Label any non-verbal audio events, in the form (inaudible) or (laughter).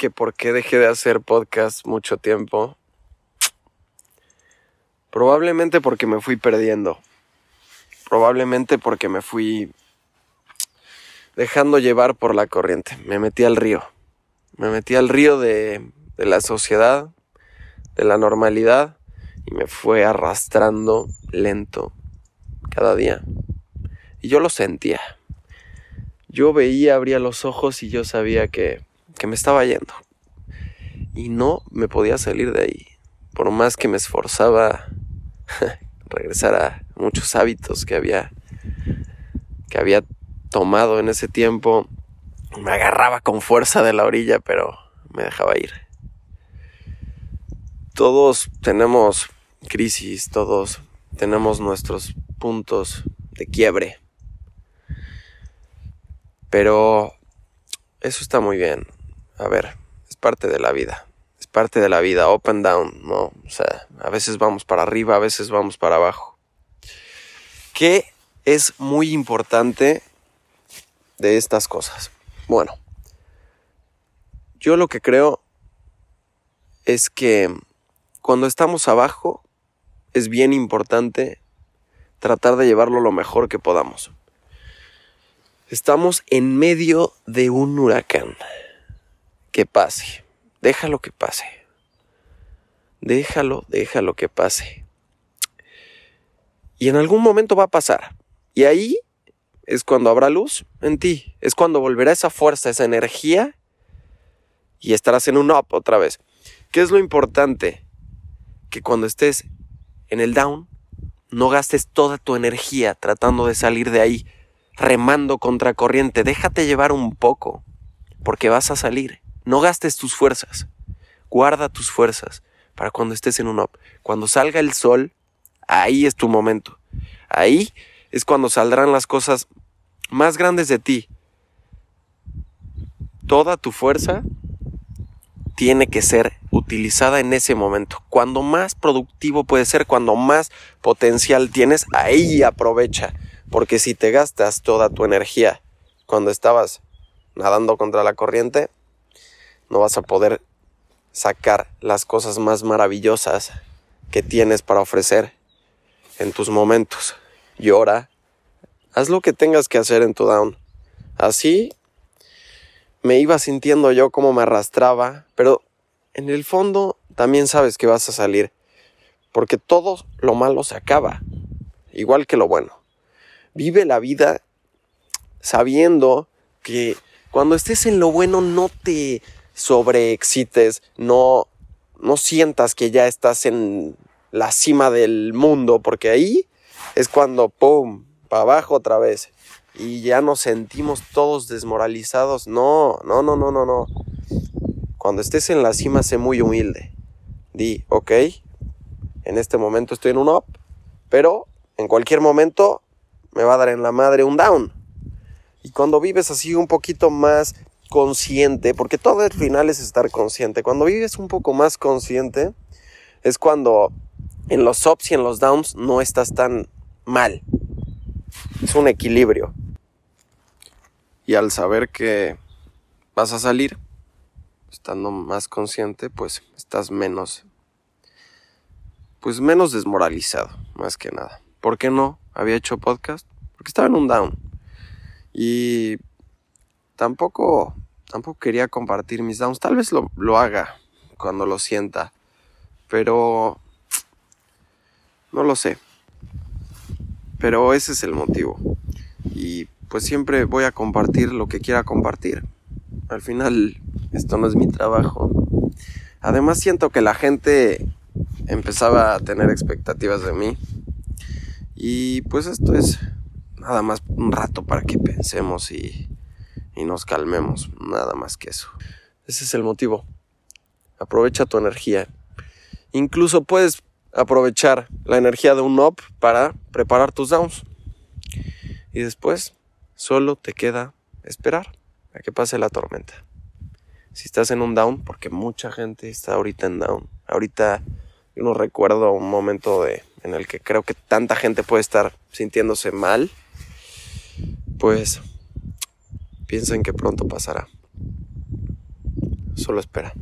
que por qué dejé de hacer podcast mucho tiempo. Probablemente porque me fui perdiendo. Probablemente porque me fui dejando llevar por la corriente. Me metí al río. Me metí al río de, de la sociedad, de la normalidad, y me fue arrastrando lento cada día. Y yo lo sentía. Yo veía, abría los ojos y yo sabía que, que me estaba yendo. Y no me podía salir de ahí. Por más que me esforzaba (laughs) regresar a muchos hábitos que había que había tomado en ese tiempo, me agarraba con fuerza de la orilla, pero me dejaba ir. Todos tenemos crisis, todos tenemos nuestros puntos de quiebre. Pero eso está muy bien. A ver, es parte de la vida. Es parte de la vida, up and down, ¿no? O sea, a veces vamos para arriba, a veces vamos para abajo. ¿Qué es muy importante de estas cosas? Bueno, yo lo que creo es que cuando estamos abajo es bien importante tratar de llevarlo lo mejor que podamos. Estamos en medio de un huracán. Que pase. Déjalo que pase. Déjalo, déjalo que pase. Y en algún momento va a pasar. Y ahí es cuando habrá luz en ti. Es cuando volverá esa fuerza, esa energía. Y estarás en un up otra vez. ¿Qué es lo importante? Que cuando estés en el down, no gastes toda tu energía tratando de salir de ahí remando contra corriente. Déjate llevar un poco, porque vas a salir. No gastes tus fuerzas. Guarda tus fuerzas para cuando estés en un up. Cuando salga el sol, ahí es tu momento. Ahí es cuando saldrán las cosas más grandes de ti. Toda tu fuerza tiene que ser utilizada en ese momento. Cuando más productivo puede ser, cuando más potencial tienes, ahí aprovecha. Porque si te gastas toda tu energía cuando estabas nadando contra la corriente, no vas a poder sacar las cosas más maravillosas que tienes para ofrecer en tus momentos. Llora, haz lo que tengas que hacer en tu down. Así me iba sintiendo yo como me arrastraba, pero en el fondo también sabes que vas a salir, porque todo lo malo se acaba, igual que lo bueno vive la vida sabiendo que cuando estés en lo bueno no te sobreexcites, no, no sientas que ya estás en la cima del mundo, porque ahí es cuando, ¡pum!, para abajo otra vez. Y ya nos sentimos todos desmoralizados. No, no, no, no, no, no. Cuando estés en la cima, sé muy humilde. Di, ok, en este momento estoy en un up, pero en cualquier momento me va a dar en la madre un down. Y cuando vives así un poquito más consciente, porque todo el final es estar consciente, cuando vives un poco más consciente, es cuando en los ups y en los downs no estás tan mal. Es un equilibrio. Y al saber que vas a salir, estando más consciente, pues estás menos, pues menos desmoralizado, más que nada. ¿Por qué no? había hecho podcast porque estaba en un down. Y tampoco, tampoco quería compartir mis downs. Tal vez lo, lo haga cuando lo sienta. Pero no lo sé. Pero ese es el motivo. Y pues siempre voy a compartir lo que quiera compartir. Al final, esto no es mi trabajo. Además siento que la gente empezaba a tener expectativas de mí y pues esto es nada más un rato para que pensemos y, y nos calmemos, nada más que eso. Ese es el motivo. Aprovecha tu energía. Incluso puedes aprovechar la energía de un up para preparar tus downs. Y después solo te queda esperar a que pase la tormenta. Si estás en un down, porque mucha gente está ahorita en down. Ahorita yo no recuerdo un momento de en el que creo que tanta gente puede estar sintiéndose mal, pues piensen que pronto pasará. Solo espera.